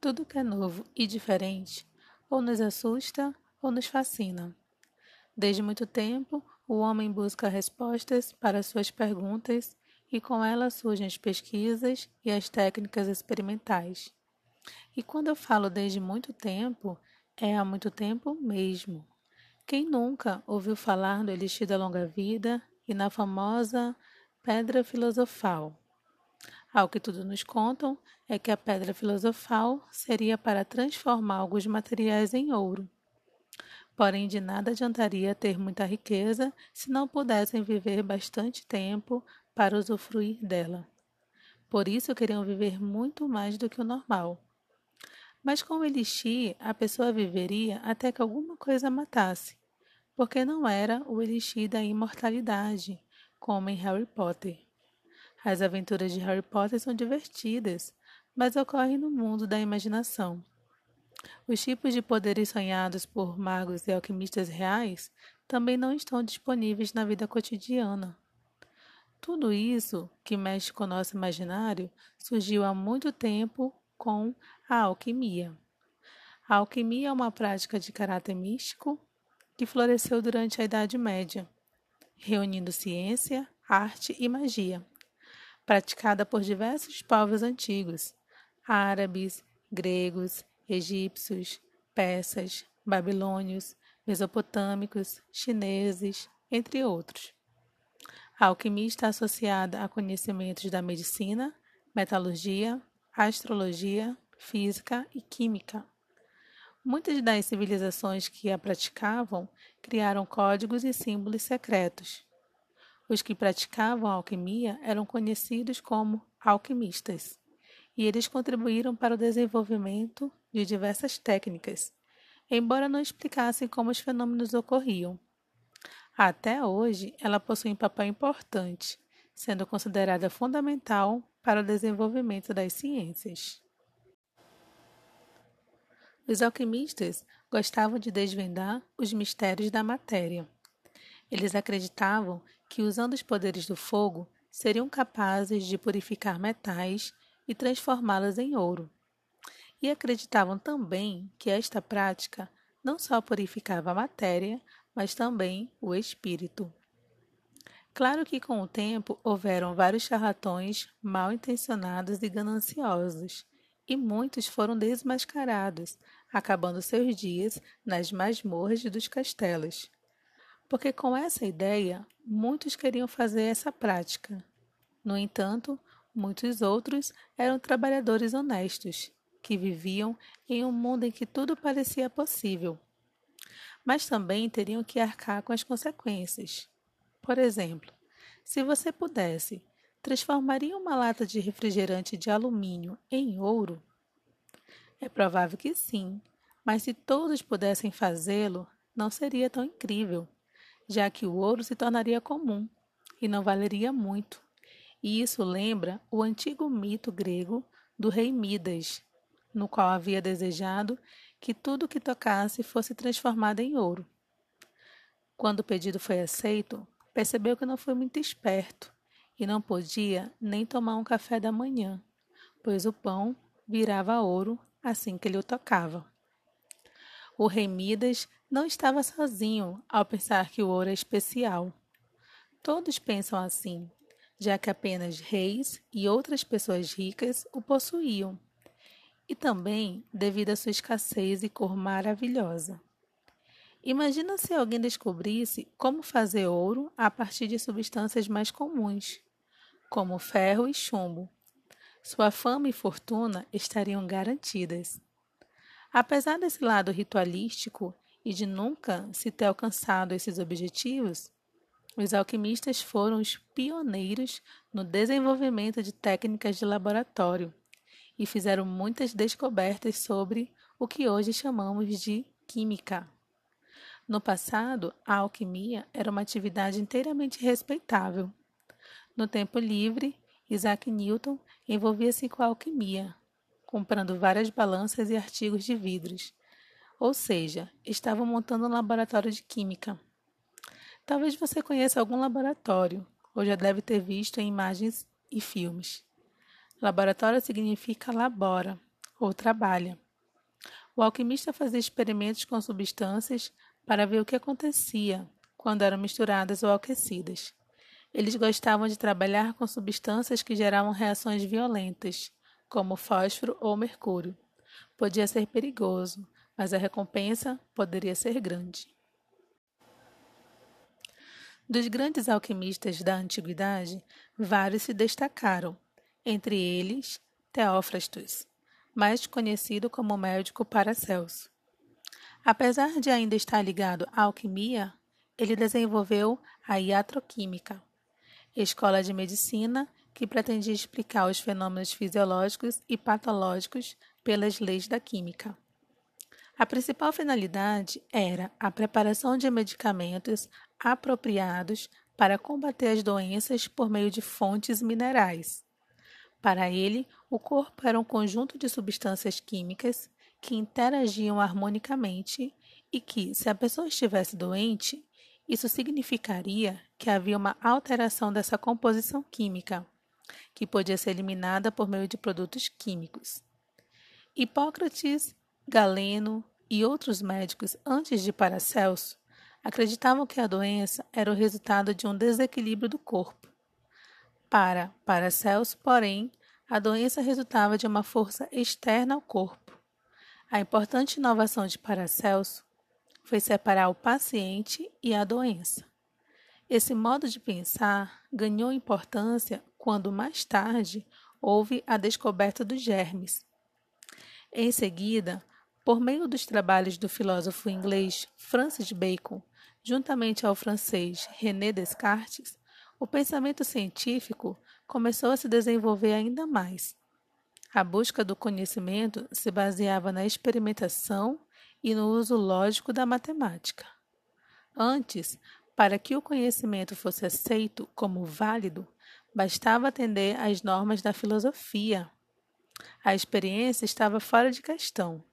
Tudo que é novo e diferente ou nos assusta ou nos fascina. Desde muito tempo, o homem busca respostas para suas perguntas e com elas surgem as pesquisas e as técnicas experimentais. E quando eu falo desde muito tempo, é há muito tempo mesmo. Quem nunca ouviu falar do elixir da longa vida e na famosa pedra filosofal? Ao que tudo nos contam é que a pedra filosofal seria para transformar alguns materiais em ouro. Porém, de nada adiantaria ter muita riqueza se não pudessem viver bastante tempo para usufruir dela. Por isso queriam viver muito mais do que o normal. Mas com o elixir, a pessoa viveria até que alguma coisa matasse, porque não era o elixir da imortalidade, como em Harry Potter. As aventuras de Harry Potter são divertidas, mas ocorrem no mundo da imaginação. Os tipos de poderes sonhados por magos e alquimistas reais também não estão disponíveis na vida cotidiana. Tudo isso, que mexe com nosso imaginário, surgiu há muito tempo com a alquimia. A alquimia é uma prática de caráter místico que floresceu durante a Idade Média, reunindo ciência, arte e magia praticada por diversos povos antigos, árabes, gregos, egípcios, persas, babilônios, mesopotâmicos, chineses, entre outros. A alquimia está associada a conhecimentos da medicina, metalurgia, astrologia, física e química. Muitas das civilizações que a praticavam criaram códigos e símbolos secretos, os que praticavam alquimia eram conhecidos como alquimistas, e eles contribuíram para o desenvolvimento de diversas técnicas, embora não explicassem como os fenômenos ocorriam. Até hoje, ela possui um papel importante, sendo considerada fundamental para o desenvolvimento das ciências. Os alquimistas gostavam de desvendar os mistérios da matéria. Eles acreditavam que, usando os poderes do fogo, seriam capazes de purificar metais e transformá-los em ouro. E acreditavam também que esta prática não só purificava a matéria, mas também o espírito. Claro que com o tempo houveram vários charlatões mal intencionados e gananciosos, e muitos foram desmascarados, acabando seus dias nas masmorras dos castelos porque com essa ideia muitos queriam fazer essa prática. No entanto, muitos outros eram trabalhadores honestos, que viviam em um mundo em que tudo parecia possível. Mas também teriam que arcar com as consequências. Por exemplo, se você pudesse, transformaria uma lata de refrigerante de alumínio em ouro? É provável que sim, mas se todos pudessem fazê-lo, não seria tão incrível já que o ouro se tornaria comum e não valeria muito. E isso lembra o antigo mito grego do rei Midas, no qual havia desejado que tudo que tocasse fosse transformado em ouro. Quando o pedido foi aceito, percebeu que não foi muito esperto e não podia nem tomar um café da manhã, pois o pão virava ouro assim que ele o tocava. O rei Midas não estava sozinho ao pensar que o ouro é especial. Todos pensam assim, já que apenas reis e outras pessoas ricas o possuíam, e também devido à sua escassez e cor maravilhosa. Imagina se alguém descobrisse como fazer ouro a partir de substâncias mais comuns, como ferro e chumbo. Sua fama e fortuna estariam garantidas. Apesar desse lado ritualístico e de nunca se ter alcançado esses objetivos, os alquimistas foram os pioneiros no desenvolvimento de técnicas de laboratório e fizeram muitas descobertas sobre o que hoje chamamos de química. No passado, a alquimia era uma atividade inteiramente respeitável. No tempo livre, Isaac Newton envolvia-se com a alquimia, comprando várias balanças e artigos de vidros. Ou seja, estavam montando um laboratório de química. Talvez você conheça algum laboratório, ou já deve ter visto em imagens e filmes. Laboratório significa labora, ou trabalha. O alquimista fazia experimentos com substâncias para ver o que acontecia quando eram misturadas ou aquecidas. Eles gostavam de trabalhar com substâncias que geravam reações violentas, como fósforo ou mercúrio. Podia ser perigoso, mas a recompensa poderia ser grande. Dos grandes alquimistas da antiguidade, vários se destacaram, entre eles Teófrastos, mais conhecido como médico Paracelso. Apesar de ainda estar ligado à alquimia, ele desenvolveu a iatroquímica, escola de medicina que pretendia explicar os fenômenos fisiológicos e patológicos pelas leis da química. A principal finalidade era a preparação de medicamentos apropriados para combater as doenças por meio de fontes minerais. Para ele, o corpo era um conjunto de substâncias químicas que interagiam harmonicamente e que, se a pessoa estivesse doente, isso significaria que havia uma alteração dessa composição química, que podia ser eliminada por meio de produtos químicos. Hipócrates, Galeno e outros médicos antes de Paracelso acreditavam que a doença era o resultado de um desequilíbrio do corpo. Para Paracelso, porém, a doença resultava de uma força externa ao corpo. A importante inovação de Paracelso foi separar o paciente e a doença. Esse modo de pensar ganhou importância quando mais tarde houve a descoberta dos germes. Em seguida, por meio dos trabalhos do filósofo inglês Francis Bacon, juntamente ao francês René Descartes, o pensamento científico começou a se desenvolver ainda mais. A busca do conhecimento se baseava na experimentação e no uso lógico da matemática. Antes, para que o conhecimento fosse aceito como válido, bastava atender às normas da filosofia. A experiência estava fora de questão.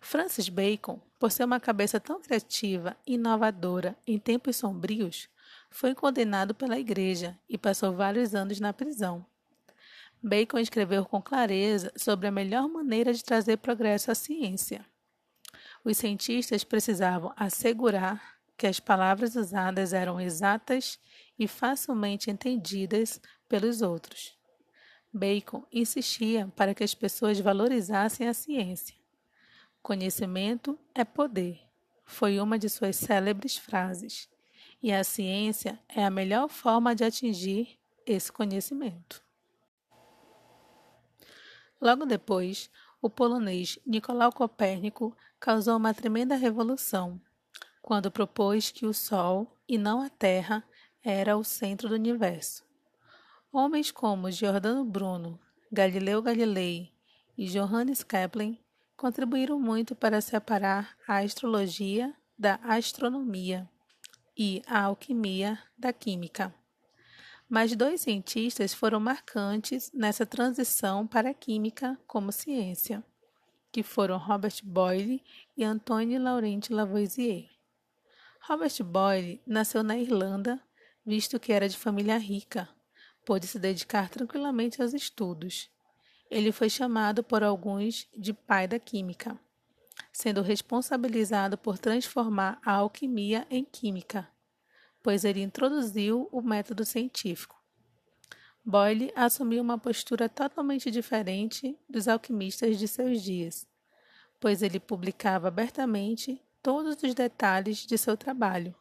Francis Bacon, por ser uma cabeça tão criativa e inovadora em tempos sombrios, foi condenado pela Igreja e passou vários anos na prisão. Bacon escreveu com clareza sobre a melhor maneira de trazer progresso à ciência. Os cientistas precisavam assegurar que as palavras usadas eram exatas e facilmente entendidas pelos outros. Bacon insistia para que as pessoas valorizassem a ciência. Conhecimento é poder, foi uma de suas célebres frases e a ciência é a melhor forma de atingir esse conhecimento. Logo depois, o polonês Nicolau Copérnico causou uma tremenda revolução quando propôs que o Sol e não a Terra era o centro do universo. Homens como Giordano Bruno, Galileu Galilei e Johannes Kepler contribuíram muito para separar a astrologia da astronomia e a alquimia da química. Mas dois cientistas foram marcantes nessa transição para a química como ciência, que foram Robert Boyle e Antoine Laurent Lavoisier. Robert Boyle nasceu na Irlanda, visto que era de família rica, pôde se dedicar tranquilamente aos estudos. Ele foi chamado por alguns de pai da química sendo responsabilizado por transformar a alquimia em química, pois ele introduziu o método científico. Boyle assumiu uma postura totalmente diferente dos alquimistas de seus dias, pois ele publicava abertamente todos os detalhes de seu trabalho.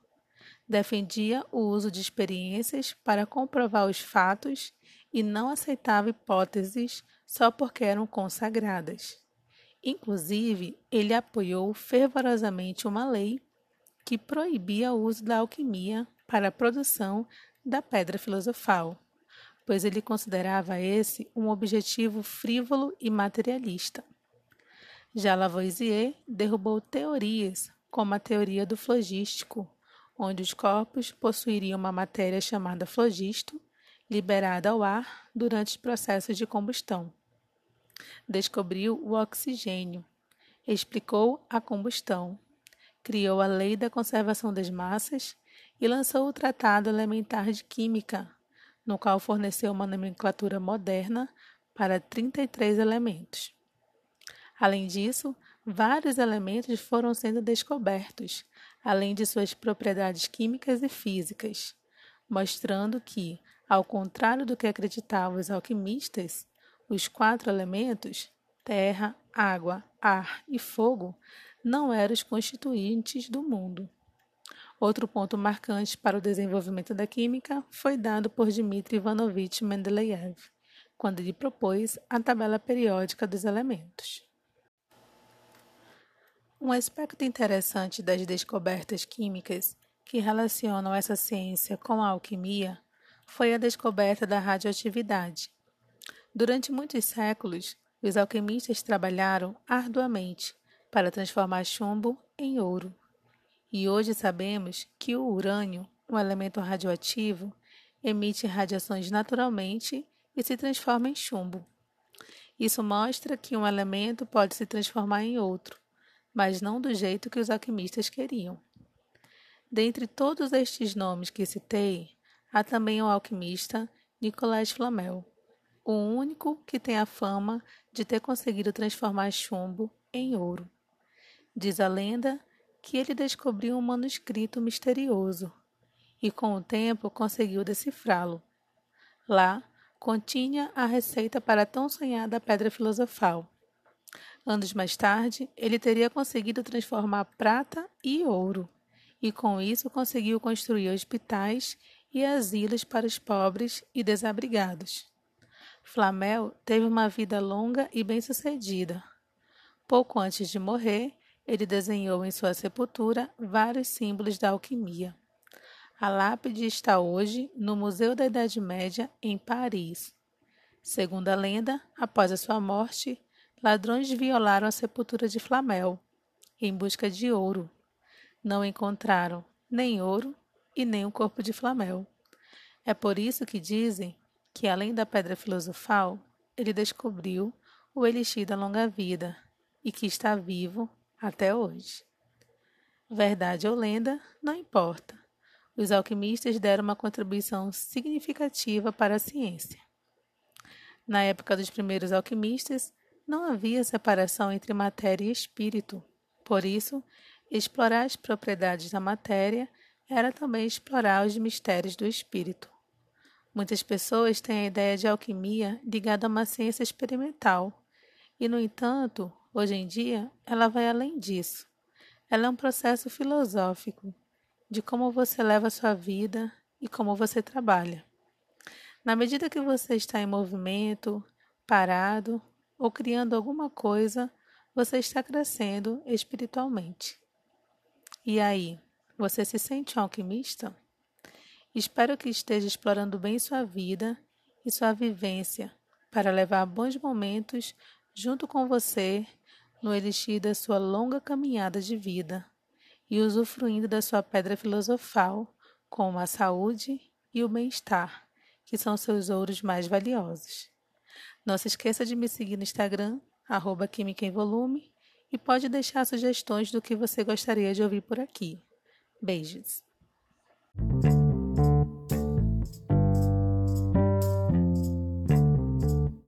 Defendia o uso de experiências para comprovar os fatos e não aceitava hipóteses só porque eram consagradas. Inclusive, ele apoiou fervorosamente uma lei que proibia o uso da alquimia para a produção da pedra filosofal, pois ele considerava esse um objetivo frívolo e materialista. Já Lavoisier derrubou teorias como a teoria do flogístico, onde os corpos possuiriam uma matéria chamada flogisto, liberada ao ar durante os processos de combustão. Descobriu o oxigênio, explicou a combustão, criou a lei da conservação das massas e lançou o Tratado Elementar de Química, no qual forneceu uma nomenclatura moderna para 33 elementos. Além disso, vários elementos foram sendo descobertos, além de suas propriedades químicas e físicas, mostrando que, ao contrário do que acreditavam os alquimistas, os quatro elementos terra, água, ar e fogo não eram os constituintes do mundo. Outro ponto marcante para o desenvolvimento da química foi dado por Dmitri Ivanovich Mendeleev, quando ele propôs a tabela periódica dos elementos. Um aspecto interessante das descobertas químicas que relacionam essa ciência com a alquimia foi a descoberta da radioatividade. Durante muitos séculos, os alquimistas trabalharam arduamente para transformar chumbo em ouro. E hoje sabemos que o urânio, um elemento radioativo, emite radiações naturalmente e se transforma em chumbo. Isso mostra que um elemento pode se transformar em outro, mas não do jeito que os alquimistas queriam. Dentre todos estes nomes que citei, há também o alquimista Nicolas Flamel, o único que tem a fama de ter conseguido transformar chumbo em ouro. Diz a lenda que ele descobriu um manuscrito misterioso e, com o tempo, conseguiu decifrá-lo. Lá, continha a receita para a tão sonhada pedra filosofal. Anos mais tarde, ele teria conseguido transformar prata e ouro, e com isso conseguiu construir hospitais e asilos para os pobres e desabrigados. Flamel teve uma vida longa e bem-sucedida. Pouco antes de morrer, ele desenhou em sua sepultura vários símbolos da alquimia. A lápide está hoje no Museu da Idade Média, em Paris. Segundo a lenda, após a sua morte, ladrões violaram a sepultura de Flamel, em busca de ouro. Não encontraram nem ouro e nem o corpo de Flamel. É por isso que dizem que, além da pedra filosofal, ele descobriu o elixir da longa vida e que está vivo até hoje. Verdade ou lenda, não importa. Os alquimistas deram uma contribuição significativa para a ciência. Na época dos primeiros alquimistas, não havia separação entre matéria e espírito. Por isso, explorar as propriedades da matéria era também explorar os mistérios do espírito. Muitas pessoas têm a ideia de alquimia ligada a uma ciência experimental, e, no entanto, Hoje em dia, ela vai além disso. Ela é um processo filosófico de como você leva a sua vida e como você trabalha. Na medida que você está em movimento, parado ou criando alguma coisa, você está crescendo espiritualmente. E aí, você se sente um alquimista? Espero que esteja explorando bem sua vida e sua vivência para levar bons momentos junto com você no elixir da sua longa caminhada de vida e usufruindo da sua pedra filosofal, como a saúde e o bem-estar, que são seus ouros mais valiosos. Não se esqueça de me seguir no Instagram, arroba Química em Volume, e pode deixar sugestões do que você gostaria de ouvir por aqui. Beijos!